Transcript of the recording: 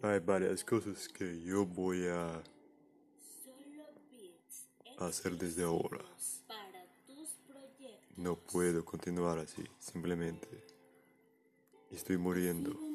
Hay varias cosas que yo voy a hacer desde ahora. No puedo continuar así, simplemente. Estoy muriendo.